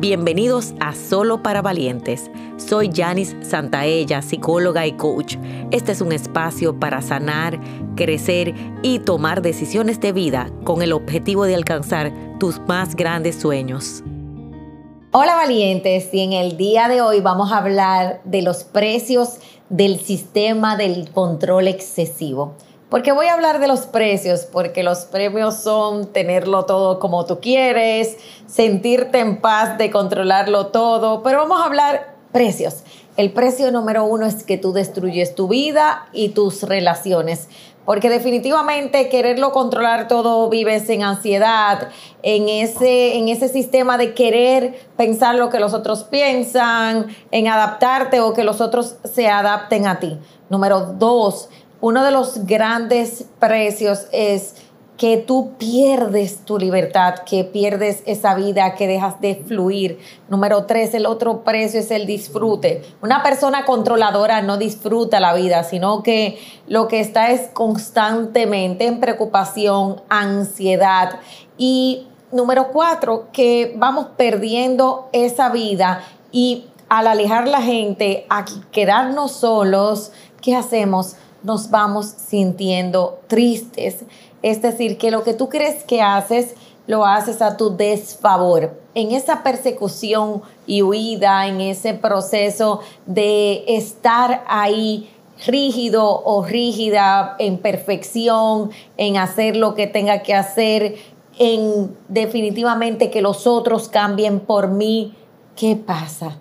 Bienvenidos a Solo para Valientes. Soy Janice Santaella, psicóloga y coach. Este es un espacio para sanar, crecer y tomar decisiones de vida con el objetivo de alcanzar tus más grandes sueños. Hola valientes y en el día de hoy vamos a hablar de los precios del sistema del control excesivo. ¿Por qué voy a hablar de los precios? Porque los premios son tenerlo todo como tú quieres, sentirte en paz de controlarlo todo, pero vamos a hablar precios. El precio número uno es que tú destruyes tu vida y tus relaciones. Porque definitivamente quererlo controlar todo, vives en ansiedad, en ese, en ese sistema de querer pensar lo que los otros piensan, en adaptarte o que los otros se adapten a ti. Número dos, uno de los grandes precios es que tú pierdes tu libertad, que pierdes esa vida, que dejas de fluir. Número tres, el otro precio es el disfrute. Una persona controladora no disfruta la vida, sino que lo que está es constantemente en preocupación, ansiedad. Y número cuatro, que vamos perdiendo esa vida y al alejar la gente, a quedarnos solos, ¿qué hacemos? Nos vamos sintiendo tristes. Es decir, que lo que tú crees que haces, lo haces a tu desfavor. En esa persecución y huida, en ese proceso de estar ahí rígido o rígida, en perfección, en hacer lo que tenga que hacer, en definitivamente que los otros cambien por mí. ¿Qué pasa?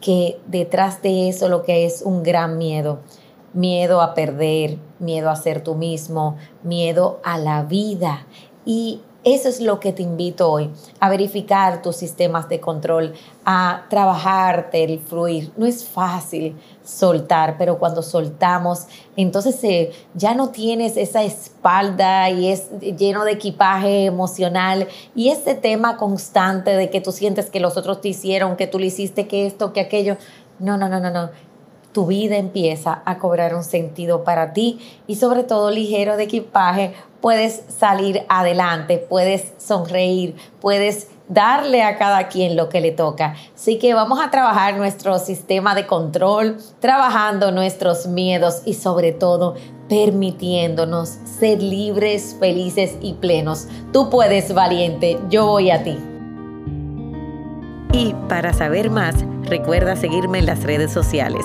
Que detrás de eso lo que es un gran miedo miedo a perder, miedo a ser tú mismo, miedo a la vida. Y eso es lo que te invito hoy, a verificar tus sistemas de control, a trabajarte el fluir. No es fácil soltar, pero cuando soltamos, entonces eh, ya no tienes esa espalda y es lleno de equipaje emocional y ese tema constante de que tú sientes que los otros te hicieron, que tú le hiciste que esto, que aquello. No, no, no, no, no tu vida empieza a cobrar un sentido para ti y sobre todo ligero de equipaje, puedes salir adelante, puedes sonreír, puedes darle a cada quien lo que le toca. Así que vamos a trabajar nuestro sistema de control, trabajando nuestros miedos y sobre todo permitiéndonos ser libres, felices y plenos. Tú puedes, valiente, yo voy a ti. Y para saber más, recuerda seguirme en las redes sociales.